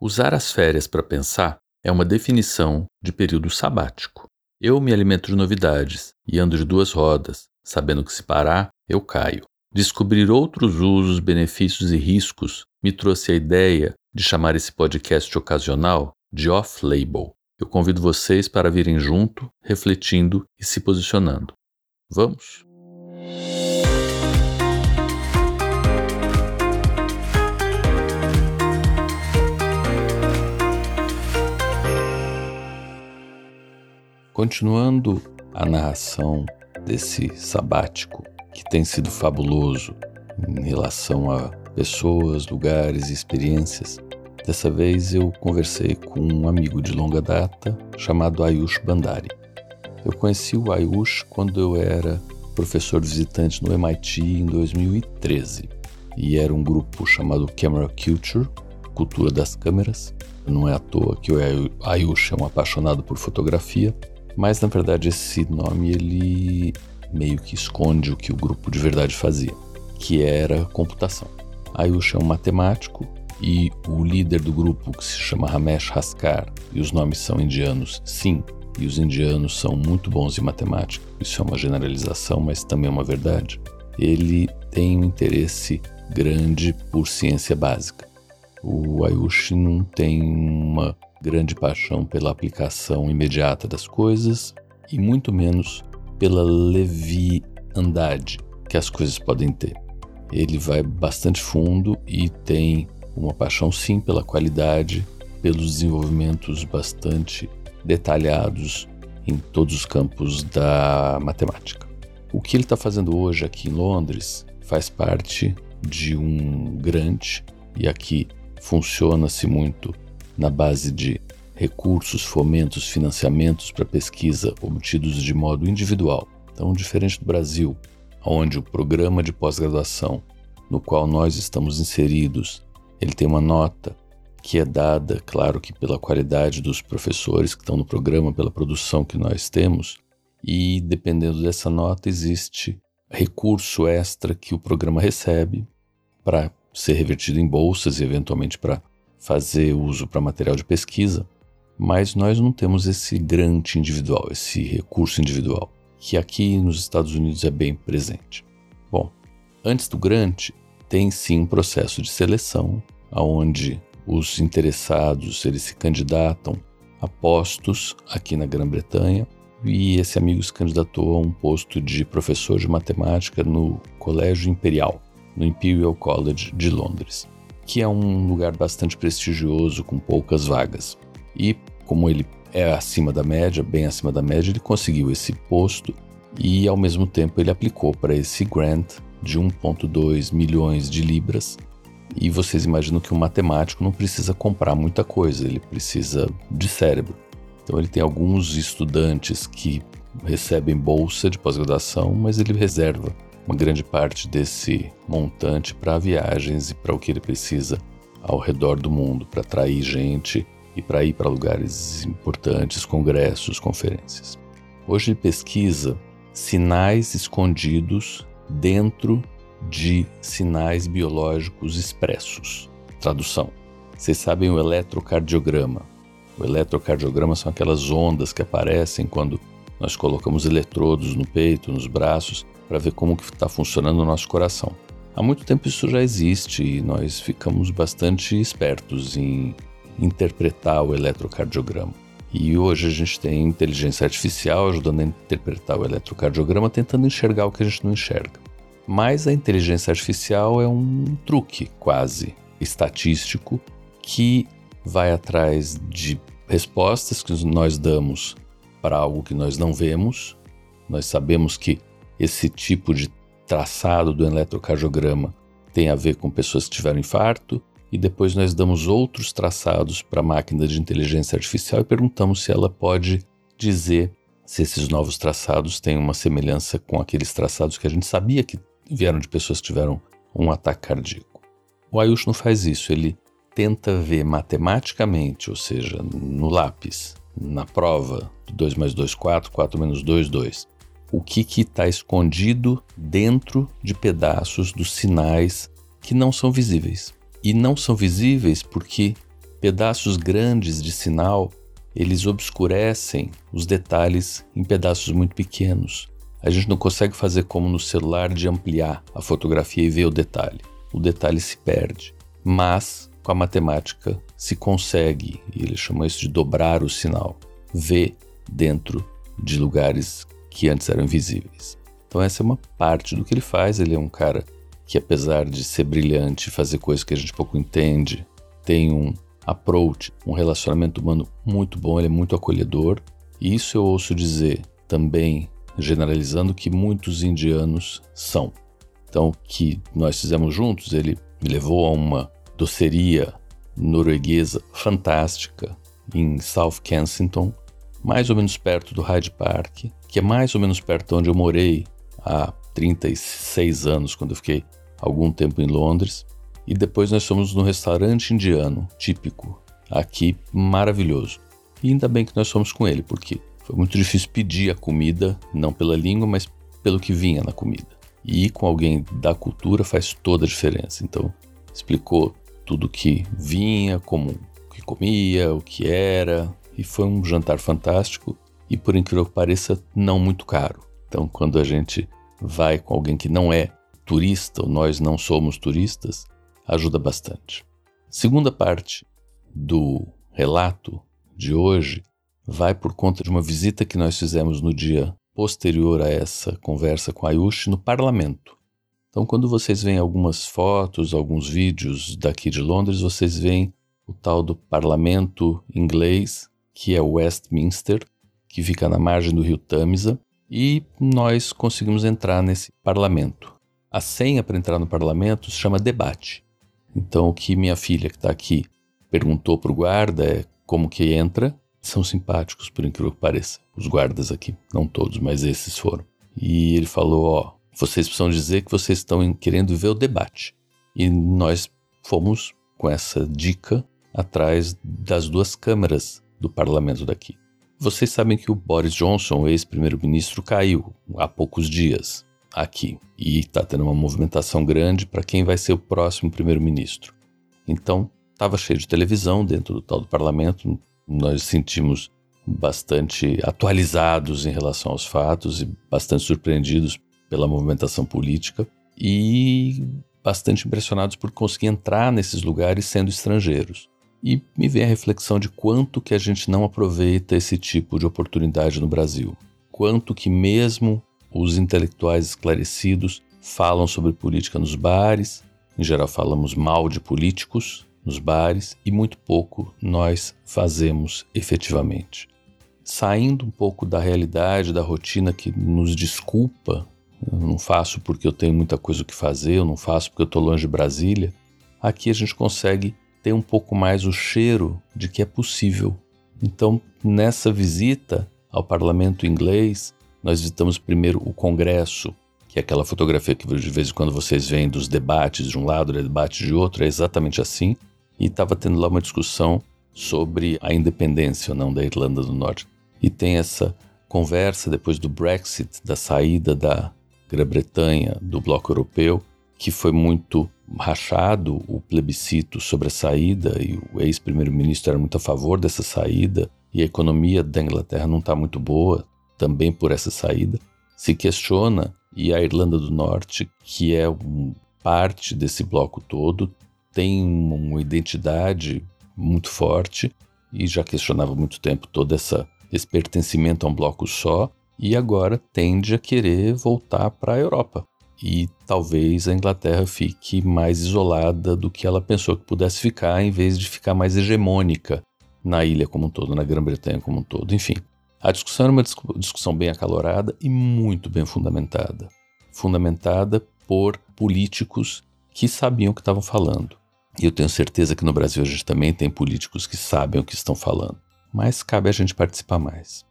Usar as férias para pensar é uma definição de período sabático. Eu me alimento de novidades e ando de duas rodas, sabendo que se parar, eu caio. Descobrir outros usos, benefícios e riscos me trouxe a ideia de chamar esse podcast ocasional de off-label. Eu convido vocês para virem junto, refletindo e se posicionando. Vamos? Continuando a narração desse sabático, que tem sido fabuloso em relação a pessoas, lugares e experiências, dessa vez eu conversei com um amigo de longa data chamado Ayush Bandari. Eu conheci o Ayush quando eu era professor visitante no MIT em 2013 e era um grupo chamado Camera Culture, Cultura das Câmeras. Não é à toa que o Ayush é um apaixonado por fotografia mas na verdade esse nome ele meio que esconde o que o grupo de verdade fazia, que era computação. Ayush é um matemático e o líder do grupo, que se chama Ramesh Haskar, e os nomes são indianos, sim, e os indianos são muito bons em matemática, isso é uma generalização, mas também é uma verdade. Ele tem um interesse grande por ciência básica. O Ayush não tem uma grande paixão pela aplicação imediata das coisas e muito menos pela leviandade que as coisas podem ter. Ele vai bastante fundo e tem uma paixão sim pela qualidade, pelos desenvolvimentos bastante detalhados em todos os campos da matemática. O que ele está fazendo hoje aqui em Londres faz parte de um grande, e aqui funciona-se muito na base de recursos, fomentos, financiamentos para pesquisa obtidos de modo individual. Então, diferente do Brasil, onde o programa de pós-graduação no qual nós estamos inseridos, ele tem uma nota que é dada, claro que pela qualidade dos professores que estão no programa, pela produção que nós temos, e dependendo dessa nota existe recurso extra que o programa recebe para ser revertido em bolsas e eventualmente para fazer uso para material de pesquisa, mas nós não temos esse grant individual, esse recurso individual, que aqui nos Estados Unidos é bem presente. Bom, antes do grant, tem sim um processo de seleção, onde os interessados eles se candidatam a postos aqui na Grã-Bretanha e esse amigo se candidatou a um posto de professor de matemática no Colégio Imperial, no Imperial College de Londres que é um lugar bastante prestigioso com poucas vagas. E como ele é acima da média, bem acima da média, ele conseguiu esse posto e ao mesmo tempo ele aplicou para esse grant de 1.2 milhões de libras. E vocês imaginam que um matemático não precisa comprar muita coisa, ele precisa de cérebro. Então ele tem alguns estudantes que recebem bolsa de pós-graduação, mas ele reserva uma grande parte desse montante para viagens e para o que ele precisa ao redor do mundo, para atrair gente e para ir para lugares importantes, congressos, conferências. Hoje ele pesquisa sinais escondidos dentro de sinais biológicos expressos. Tradução. Vocês sabem o eletrocardiograma. O eletrocardiograma são aquelas ondas que aparecem quando nós colocamos eletrodos no peito, nos braços, para ver como está funcionando o nosso coração. Há muito tempo isso já existe e nós ficamos bastante espertos em interpretar o eletrocardiograma. E hoje a gente tem inteligência artificial ajudando a interpretar o eletrocardiograma, tentando enxergar o que a gente não enxerga. Mas a inteligência artificial é um truque quase estatístico que vai atrás de respostas que nós damos para algo que nós não vemos. Nós sabemos que esse tipo de traçado do eletrocardiograma tem a ver com pessoas que tiveram infarto, e depois nós damos outros traçados para a máquina de inteligência artificial e perguntamos se ela pode dizer se esses novos traçados têm uma semelhança com aqueles traçados que a gente sabia que vieram de pessoas que tiveram um ataque cardíaco. O Ayush não faz isso, ele tenta ver matematicamente, ou seja, no lápis, na prova, 2 mais 2, 4, 4 menos 2, 2 o que está escondido dentro de pedaços dos sinais que não são visíveis. E não são visíveis porque pedaços grandes de sinal eles obscurecem os detalhes em pedaços muito pequenos. A gente não consegue fazer como no celular de ampliar a fotografia e ver o detalhe. O detalhe se perde. Mas com a matemática se consegue, e ele chamou isso de dobrar o sinal, ver dentro de lugares que antes eram invisíveis. Então essa é uma parte do que ele faz. Ele é um cara que apesar de ser brilhante, fazer coisas que a gente pouco entende, tem um approach, um relacionamento humano muito bom, ele é muito acolhedor. E isso eu ouço dizer também, generalizando, que muitos indianos são. Então, que nós fizemos juntos, ele me levou a uma doceria norueguesa fantástica em South Kensington, mais ou menos perto do Hyde Park, que é mais ou menos perto de onde eu morei há 36 anos, quando eu fiquei algum tempo em Londres. E depois nós fomos no restaurante indiano, típico, aqui maravilhoso. E ainda bem que nós fomos com ele, porque foi muito difícil pedir a comida, não pela língua, mas pelo que vinha na comida. E ir com alguém da cultura faz toda a diferença. Então, explicou tudo que vinha, como que comia, o que era, e foi um jantar fantástico e por incrível que pareça, não muito caro. Então, quando a gente vai com alguém que não é turista, ou nós não somos turistas, ajuda bastante. Segunda parte do relato de hoje vai por conta de uma visita que nós fizemos no dia posterior a essa conversa com a Ayush no parlamento. Então, quando vocês veem algumas fotos, alguns vídeos daqui de Londres, vocês veem o tal do parlamento inglês, que é Westminster, que fica na margem do rio Tamisa, e nós conseguimos entrar nesse parlamento. A senha para entrar no parlamento se chama debate. Então, o que minha filha, que está aqui, perguntou para o guarda é como que entra. São simpáticos, por incrível que pareça, os guardas aqui. Não todos, mas esses foram. E ele falou: Ó, vocês precisam dizer que vocês estão querendo ver o debate. E nós fomos com essa dica atrás das duas câmeras do parlamento daqui. Vocês sabem que o Boris Johnson, ex-primeiro-ministro, caiu há poucos dias aqui e está tendo uma movimentação grande para quem vai ser o próximo primeiro-ministro. Então, estava cheio de televisão dentro do tal do parlamento, nós sentimos bastante atualizados em relação aos fatos e bastante surpreendidos pela movimentação política e bastante impressionados por conseguir entrar nesses lugares sendo estrangeiros. E me vem a reflexão de quanto que a gente não aproveita esse tipo de oportunidade no Brasil. Quanto que mesmo os intelectuais esclarecidos falam sobre política nos bares, em geral falamos mal de políticos nos bares e muito pouco nós fazemos efetivamente. Saindo um pouco da realidade, da rotina que nos desculpa, eu não faço porque eu tenho muita coisa o que fazer, eu não faço porque eu estou longe de Brasília, aqui a gente consegue ter um pouco mais o cheiro de que é possível. Então, nessa visita ao parlamento inglês, nós visitamos primeiro o Congresso, que é aquela fotografia que de vez em quando vocês veem dos debates de um lado e debates de outro, é exatamente assim. E estava tendo lá uma discussão sobre a independência ou não da Irlanda do Norte. E tem essa conversa depois do Brexit, da saída da Grã-Bretanha do bloco europeu, que foi muito rachado o plebiscito sobre a saída e o ex-primeiro-ministro era muito a favor dessa saída e a economia da Inglaterra não está muito boa, também por essa saída, se questiona e a Irlanda do Norte, que é um, parte desse bloco todo, tem uma identidade muito forte e já questionava muito tempo todo essa, esse pertencimento a um bloco só e agora tende a querer voltar para a Europa. E talvez a Inglaterra fique mais isolada do que ela pensou que pudesse ficar, em vez de ficar mais hegemônica na ilha como um todo, na Grã-Bretanha como um todo. Enfim, a discussão era uma discussão bem acalorada e muito bem fundamentada. Fundamentada por políticos que sabiam o que estavam falando. E eu tenho certeza que no Brasil a gente também tem políticos que sabem o que estão falando. Mas cabe a gente participar mais.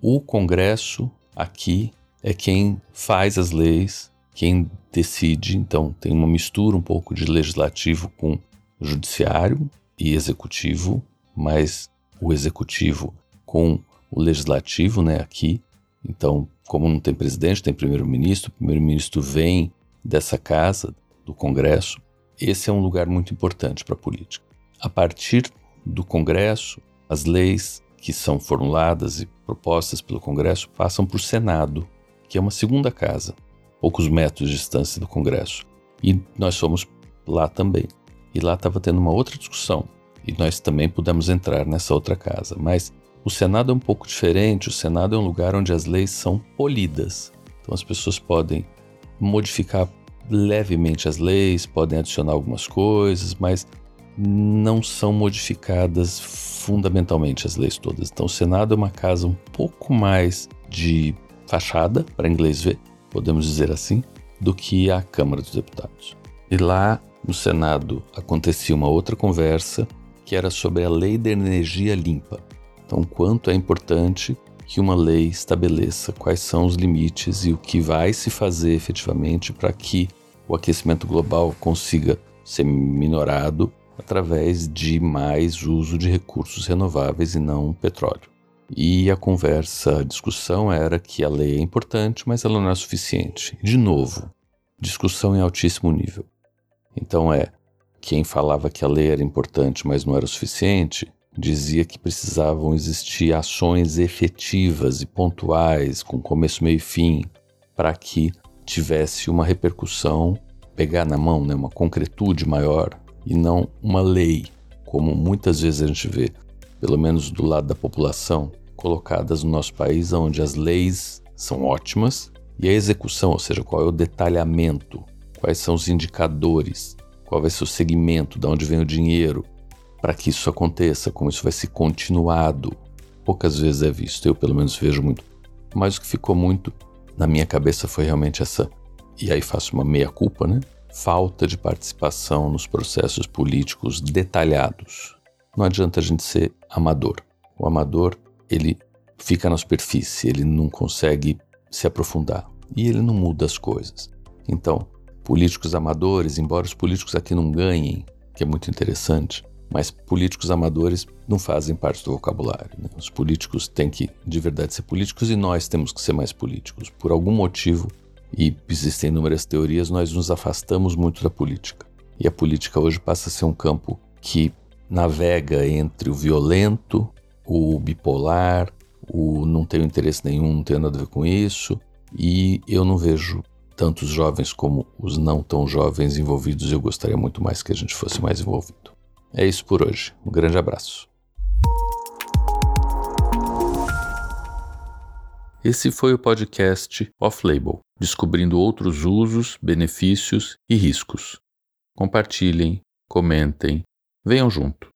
O Congresso aqui é quem faz as leis, quem decide, então tem uma mistura um pouco de legislativo com judiciário e executivo, mas o executivo com o legislativo, né, aqui. Então, como não tem presidente, tem primeiro-ministro, o primeiro-ministro vem dessa casa, do Congresso. Esse é um lugar muito importante para a política. A partir do Congresso, as leis que são formuladas e propostas pelo Congresso passam para o Senado, que é uma segunda casa, poucos metros de distância do Congresso. E nós fomos lá também. E lá estava tendo uma outra discussão. E nós também pudemos entrar nessa outra casa. Mas o Senado é um pouco diferente. O Senado é um lugar onde as leis são polidas. Então as pessoas podem modificar levemente as leis, podem adicionar algumas coisas, mas não são modificadas fundamentalmente as leis todas. Então o Senado é uma casa um pouco mais de fachada, para inglês ver, podemos dizer assim, do que a Câmara dos Deputados. E lá no Senado acontecia uma outra conversa que era sobre a lei da energia limpa. Então, quanto é importante que uma lei estabeleça quais são os limites e o que vai se fazer efetivamente para que o aquecimento global consiga ser minorado através de mais uso de recursos renováveis e não petróleo. E a conversa, a discussão era que a lei é importante, mas ela não é suficiente. De novo, discussão em altíssimo nível. Então é, quem falava que a lei era importante, mas não era o suficiente, dizia que precisavam existir ações efetivas e pontuais, com começo, meio e fim, para que tivesse uma repercussão, pegar na mão, né, uma concretude maior, e não uma lei, como muitas vezes a gente vê, pelo menos do lado da população, colocadas no nosso país, onde as leis são ótimas e a execução, ou seja, qual é o detalhamento, quais são os indicadores, qual vai ser o segmento, de onde vem o dinheiro, para que isso aconteça, como isso vai ser continuado. Poucas vezes é visto, eu pelo menos vejo muito. Mas o que ficou muito na minha cabeça foi realmente essa, e aí faço uma meia-culpa, né? Falta de participação nos processos políticos detalhados. Não adianta a gente ser amador. O amador ele fica na superfície, ele não consegue se aprofundar e ele não muda as coisas. Então, políticos amadores, embora os políticos aqui não ganhem, que é muito interessante, mas políticos amadores não fazem parte do vocabulário. Né? Os políticos têm que, de verdade, ser políticos e nós temos que ser mais políticos. Por algum motivo, e existem inúmeras teorias, nós nos afastamos muito da política. E a política hoje passa a ser um campo que navega entre o violento o bipolar, o não tenho interesse nenhum, não tenho nada a ver com isso, e eu não vejo tantos jovens como os não tão jovens envolvidos. Eu gostaria muito mais que a gente fosse mais envolvido. É isso por hoje. Um grande abraço. Esse foi o podcast Off Label, descobrindo outros usos, benefícios e riscos. Compartilhem, comentem, venham junto.